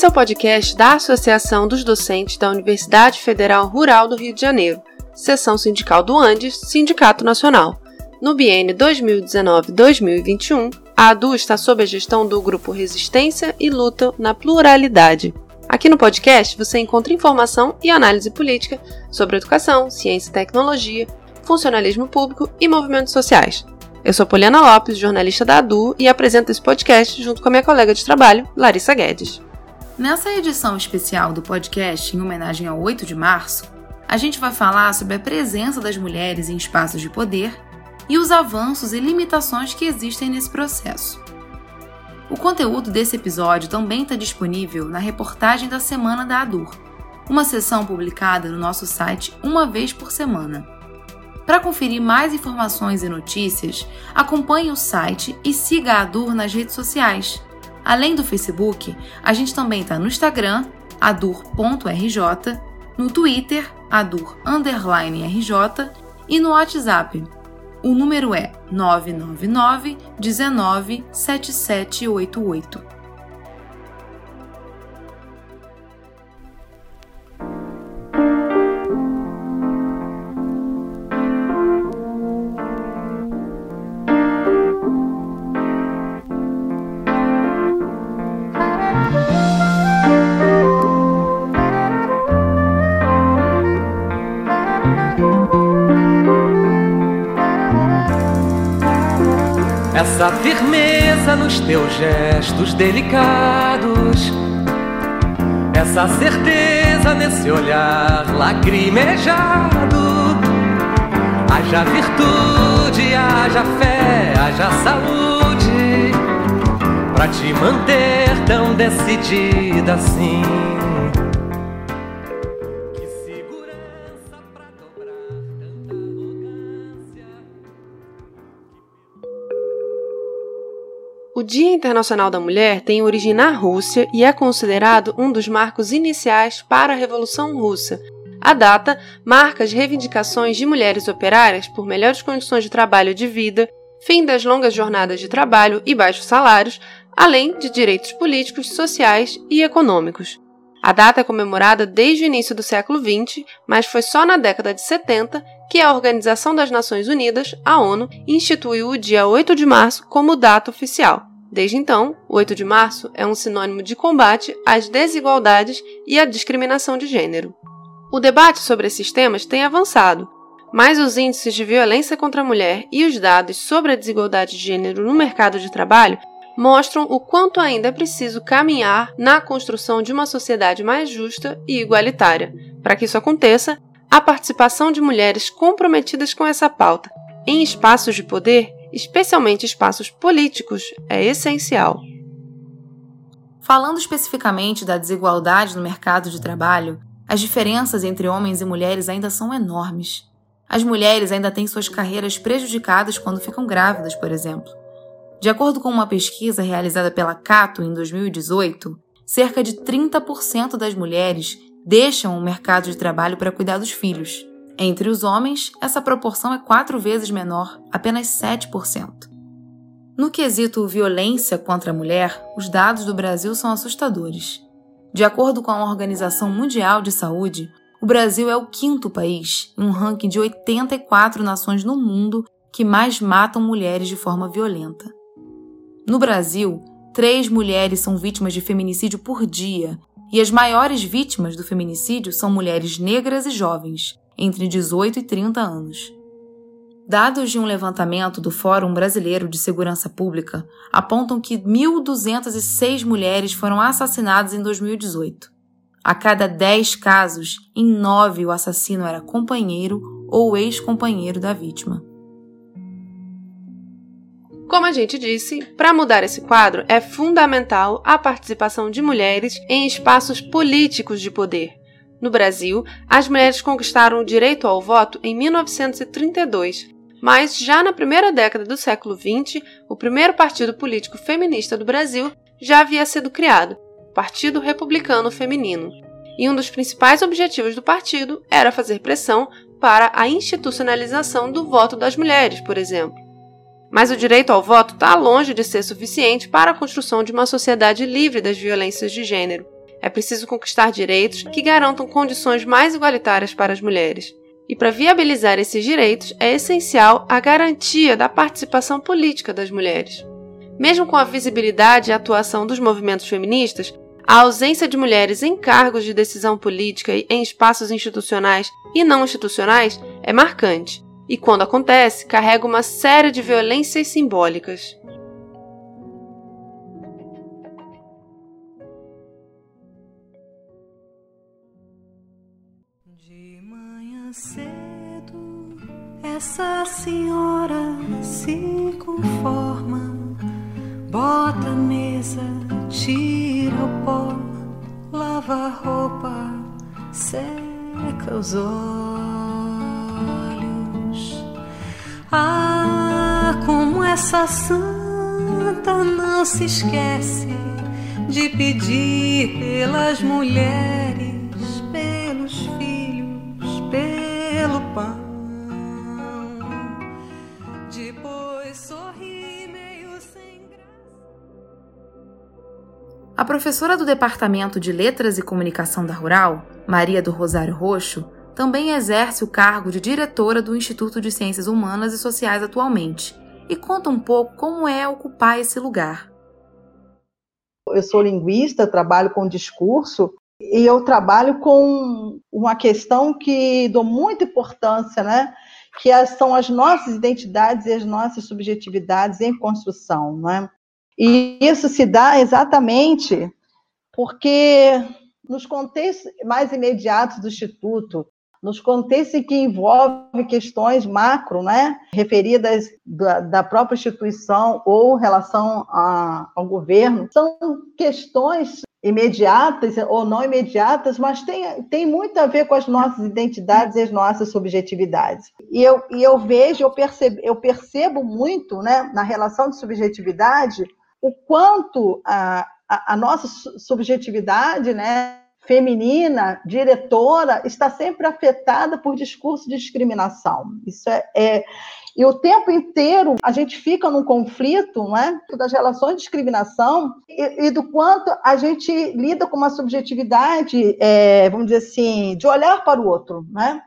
Esse é o podcast da Associação dos Docentes da Universidade Federal Rural do Rio de Janeiro, seção sindical do Andes, Sindicato Nacional. No biênio 2019-2021, a ADU está sob a gestão do grupo Resistência e Luta na Pluralidade. Aqui no podcast você encontra informação e análise política sobre educação, ciência e tecnologia, funcionalismo público e movimentos sociais. Eu sou Poliana Lopes, jornalista da ADU, e apresento esse podcast junto com a minha colega de trabalho, Larissa Guedes. Nessa edição especial do podcast, em homenagem ao 8 de março, a gente vai falar sobre a presença das mulheres em espaços de poder e os avanços e limitações que existem nesse processo. O conteúdo desse episódio também está disponível na reportagem da Semana da ADUR, uma sessão publicada no nosso site uma vez por semana. Para conferir mais informações e notícias, acompanhe o site e siga a ADUR nas redes sociais. Além do Facebook, a gente também está no Instagram, adur.rj, no Twitter, adur_rj e no WhatsApp o número é 999 19 7788. Essa firmeza nos teus gestos delicados, essa certeza nesse olhar lacrimejado. Haja virtude, haja fé, haja saúde, pra te manter tão decidida assim. O Dia Internacional da Mulher tem origem na Rússia e é considerado um dos marcos iniciais para a Revolução Russa. A data marca as reivindicações de mulheres operárias por melhores condições de trabalho e de vida, fim das longas jornadas de trabalho e baixos salários, além de direitos políticos, sociais e econômicos. A data é comemorada desde o início do século XX, mas foi só na década de 70 que a Organização das Nações Unidas, a ONU, instituiu o dia 8 de março como data oficial. Desde então, o 8 de março é um sinônimo de combate às desigualdades e à discriminação de gênero. O debate sobre esses temas tem avançado, mas os índices de violência contra a mulher e os dados sobre a desigualdade de gênero no mercado de trabalho mostram o quanto ainda é preciso caminhar na construção de uma sociedade mais justa e igualitária. Para que isso aconteça, a participação de mulheres comprometidas com essa pauta em espaços de poder especialmente espaços políticos, é essencial. Falando especificamente da desigualdade no mercado de trabalho, as diferenças entre homens e mulheres ainda são enormes. As mulheres ainda têm suas carreiras prejudicadas quando ficam grávidas, por exemplo. De acordo com uma pesquisa realizada pela Cato em 2018, cerca de 30% das mulheres deixam o mercado de trabalho para cuidar dos filhos. Entre os homens, essa proporção é quatro vezes menor, apenas 7%. No quesito violência contra a mulher, os dados do Brasil são assustadores. De acordo com a Organização Mundial de Saúde, o Brasil é o quinto país, em um ranking de 84 nações no mundo, que mais matam mulheres de forma violenta. No Brasil, três mulheres são vítimas de feminicídio por dia, e as maiores vítimas do feminicídio são mulheres negras e jovens, entre 18 e 30 anos. Dados de um levantamento do Fórum Brasileiro de Segurança Pública apontam que 1.206 mulheres foram assassinadas em 2018. A cada 10 casos, em 9 o assassino era companheiro ou ex-companheiro da vítima. Como a gente disse, para mudar esse quadro é fundamental a participação de mulheres em espaços políticos de poder. No Brasil, as mulheres conquistaram o direito ao voto em 1932, mas já na primeira década do século XX, o primeiro partido político feminista do Brasil já havia sido criado, o Partido Republicano Feminino. E um dos principais objetivos do partido era fazer pressão para a institucionalização do voto das mulheres, por exemplo. Mas o direito ao voto está longe de ser suficiente para a construção de uma sociedade livre das violências de gênero. É preciso conquistar direitos que garantam condições mais igualitárias para as mulheres. E para viabilizar esses direitos é essencial a garantia da participação política das mulheres. Mesmo com a visibilidade e atuação dos movimentos feministas, a ausência de mulheres em cargos de decisão política e em espaços institucionais e não institucionais é marcante, e quando acontece, carrega uma série de violências simbólicas. Cedo, essa senhora se conforma, bota a mesa, tira o pó, lava a roupa, seca os olhos. Ah, como essa santa não se esquece de pedir pelas mulheres, A professora do Departamento de Letras e Comunicação da Rural, Maria do Rosário Roxo, também exerce o cargo de diretora do Instituto de Ciências Humanas e Sociais atualmente e conta um pouco como é ocupar esse lugar. eu sou linguista, trabalho com discurso e eu trabalho com uma questão que dou muita importância, né? Que as- são as nossas identidades e as nossas subjetividades em construção, né? E isso se dá exatamente porque nos contextos mais imediatos do Instituto, nos contextos que envolvem questões macro, né, referidas da, da própria instituição ou relação a- ao governo, são questões imediatas ou não imediatas, mas tem, tem muito a ver com as nossas identidades e as nossas subjetividades. E eu, e eu vejo, eu percebo, eu percebo muito né, na relação de subjetividade o quanto a, a, a nossa su- subjetividade né, feminina, diretora, está sempre afetada por discurso de discriminação. Isso é, é- e o tempo inteiro a gente fica num conflito, não é? Das relações de discriminação e, e do quanto a gente lida com uma subjetividade, é, vamos dizer assim, de olhar para o outro, né?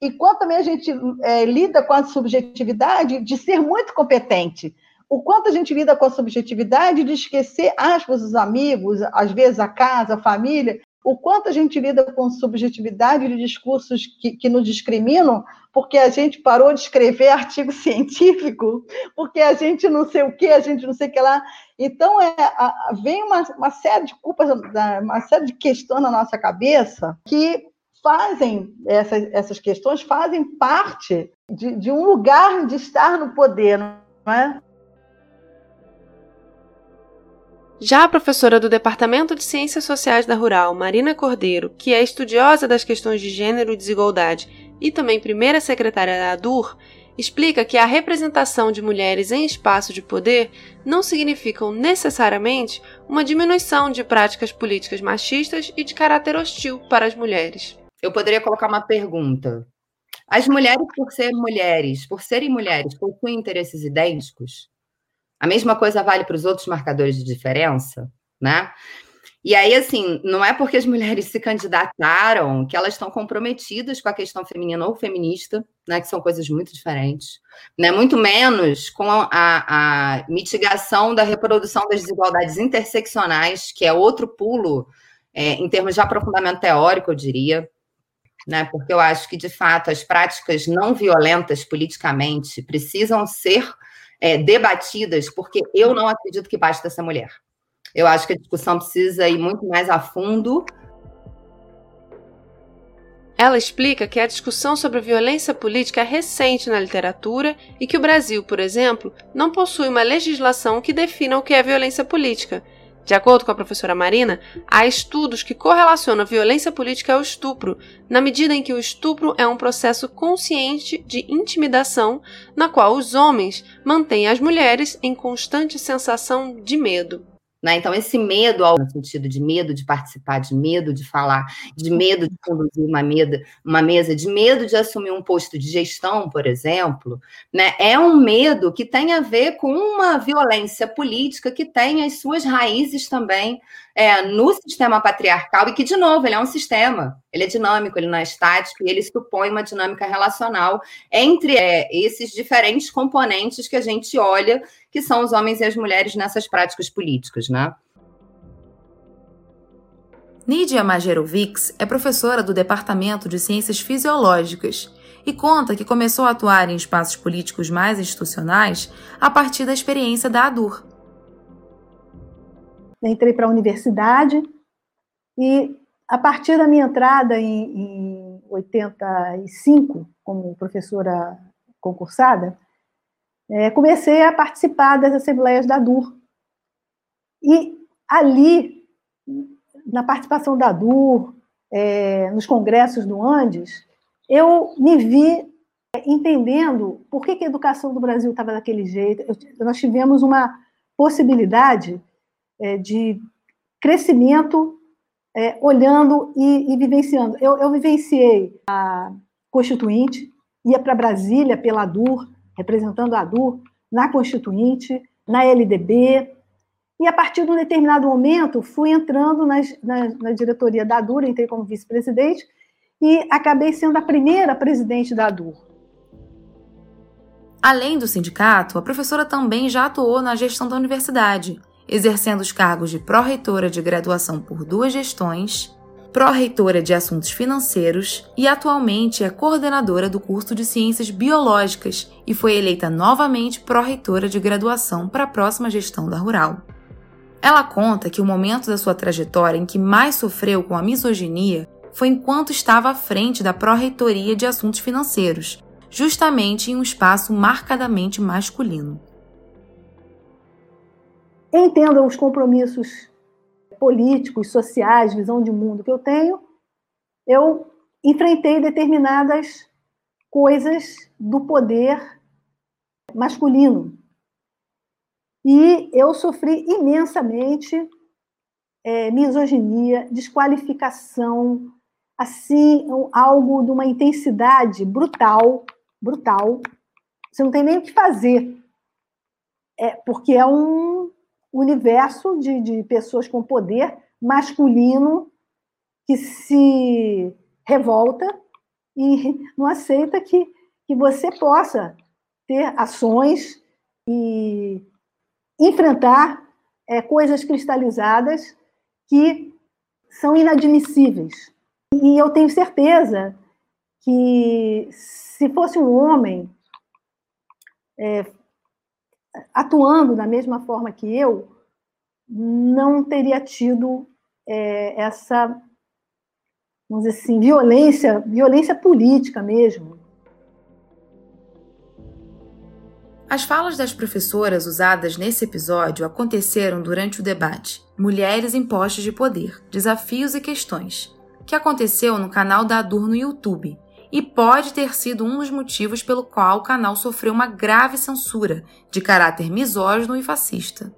E quanto também a gente é, lida com a subjetividade de ser muito competente. O quanto a gente lida com a subjetividade de esquecer, aspas, os amigos, às vezes a casa, a família, o quanto a gente lida com subjetividade de discursos que, que nos discriminam, porque a gente parou de escrever artigo científico, porque a gente não sei o que, a gente não sei o que lá. Então, é, a- vem uma, uma série de culpas, uma série de questões na nossa cabeça que fazem, essas, essas questões fazem parte de, de um lugar de estar no poder, não é? Já a professora do Departamento de Ciências Sociais da Rural, Marina Cordeiro, que é estudiosa das questões de gênero e desigualdade e também primeira secretária da ADUR, explica que a representação de mulheres em espaço de poder não significam necessariamente uma diminuição de práticas políticas machistas e de caráter hostil para as mulheres. Eu poderia colocar uma pergunta. As mulheres, por serem mulheres, por serem mulheres, possuem interesses idênticos? A mesma coisa vale para os outros marcadores de diferença, né? E aí, assim, não é porque as mulheres se candidataram que elas estão comprometidas com a questão feminina ou feminista, né? Que são coisas muito diferentes, né? Muito menos com a, a mitigação da reprodução das desigualdades interseccionais, que é outro pulo é, em termos de aprofundamento teórico, eu diria, né? Porque eu acho que, de fato, as práticas não violentas politicamente precisam ser é, debatidas, porque eu não acredito que basta essa mulher. Eu acho que a discussão precisa ir muito mais a fundo. Ela explica que a discussão sobre violência política é recente na literatura e que o Brasil, por exemplo, não possui uma legislação que defina o que é violência política. De acordo com a professora Marina, há estudos que correlacionam a violência política ao estupro, na medida em que o estupro é um processo consciente de intimidação, na qual os homens mantêm as mulheres em constante sensação de medo. Né? Então, esse medo, no sentido de medo de participar, de medo de falar, de medo de conduzir uma, mesa, uma mesa, de medo de assumir um posto de gestão, por exemplo, né? é um medo que tem a ver com uma violência política que tem as suas raízes também é, no sistema patriarcal, e que, de novo, ele é um sistema, ele é dinâmico, ele não é estático, e ele supõe uma dinâmica relacional entre é, esses diferentes componentes que a gente olha que são os homens e as mulheres nessas práticas políticas, né? Nidia Majerovics é professora do Departamento de Ciências Fisiológicas e conta que começou a atuar em espaços políticos mais institucionais a partir da experiência da ADUR. Entrei para a universidade e, a partir da minha entrada em, em 85, como professora concursada, é, comecei a participar das assembleias da DUR. E ali, na participação da DUR, é, nos congressos do Andes, eu me vi entendendo por que, que a educação do Brasil estava daquele jeito. Eu, nós tivemos uma possibilidade é, de crescimento é, olhando e, e vivenciando. Eu, eu, vivenciei a Constituinte, ia para Brasília pela DUR, representando a ADU na Constituinte, na LDB, e a partir de um determinado momento fui entrando nas, na, na diretoria da ADUR, entrei como vice-presidente, e acabei sendo a primeira presidente da ADUR. Além do sindicato, a professora também já atuou na gestão da universidade, exercendo os cargos de pró-reitora de graduação por duas gestões pró-reitora de Assuntos Financeiros e atualmente é coordenadora do curso de Ciências Biológicas e foi eleita novamente pró-reitora de graduação para a próxima gestão da Rural. Ela conta que o momento da sua trajetória em que mais sofreu com a misoginia foi enquanto estava à frente da pró-reitoria de Assuntos Financeiros, justamente em um espaço marcadamente masculino. Entenda os compromissos políticos, sociais, visão de mundo que eu tenho, eu enfrentei determinadas coisas do poder masculino. E eu sofri imensamente é, misoginia, desqualificação, assim, algo de uma intensidade brutal, brutal. Você não tem nem o que fazer. É, porque é um, universo de, de pessoas com poder masculino que se revolta e não aceita que, que você possa ter ações e enfrentar é, coisas cristalizadas que são inadmissíveis. E eu tenho certeza que se fosse um homem é, atuando da mesma forma que eu, não teria tido é, essa, vamos dizer assim, violência, violência política mesmo. As falas das professoras usadas nesse episódio aconteceram durante o debate Mulheres em Postos de Poder, Desafios e Questões, que aconteceu no canal da ADUR no YouTube e pode ter sido um dos motivos pelo qual o canal sofreu uma grave censura de caráter misógino e fascista.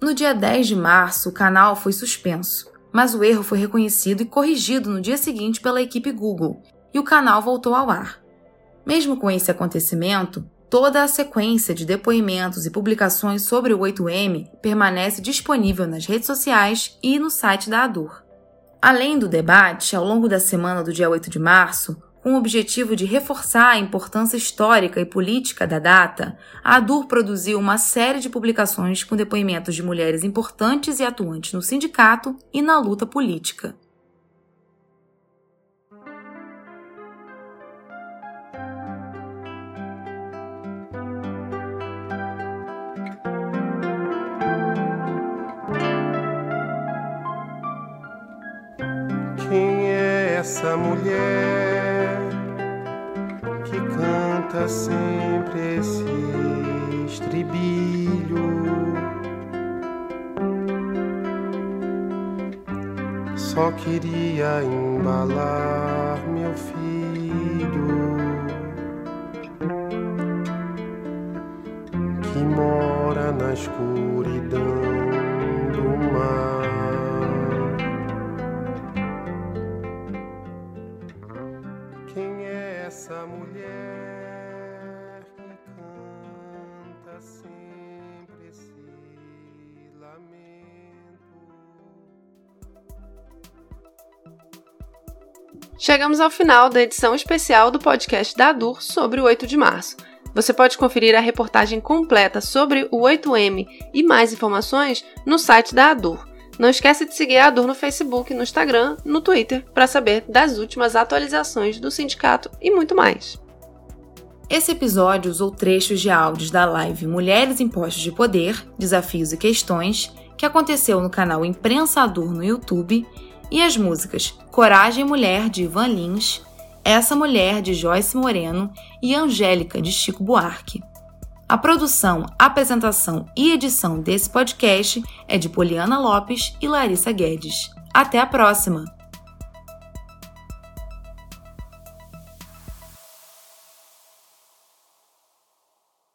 No dia 10 de março, o canal foi suspenso, mas o erro foi reconhecido e corrigido no dia seguinte pela equipe Google, e o canal voltou ao ar. Mesmo com esse acontecimento, toda a sequência de depoimentos e publicações sobre o 8M permanece disponível nas redes sociais e no site da ADUR. Além do debate, ao longo da semana do dia 8 de março, com o objetivo de reforçar a importância histórica e política da data, a ADUR produziu uma série de publicações com depoimentos de mulheres importantes e atuantes no sindicato e na luta política. Quem é essa mulher? Sempre esse estribilho. Só queria embalar meu filho que mora na escuridão Chegamos ao final da edição especial do podcast da ADUR sobre o 8 de março. Você pode conferir a reportagem completa sobre o 8M e mais informações no site da ADUR. Não esqueça de seguir a ADUR no Facebook, no Instagram, no Twitter, para saber das últimas atualizações do sindicato e muito mais. Esse episódio usou trechos de áudios da live Mulheres em Postos de Poder, Desafios e Questões, que aconteceu no canal Imprensa ADUR no YouTube, e as músicas Coragem Mulher, de Ivan Lins, Essa Mulher, de Joyce Moreno e Angélica, de Chico Buarque. A produção, apresentação e edição desse podcast é de Poliana Lopes e Larissa Guedes. Até a próxima!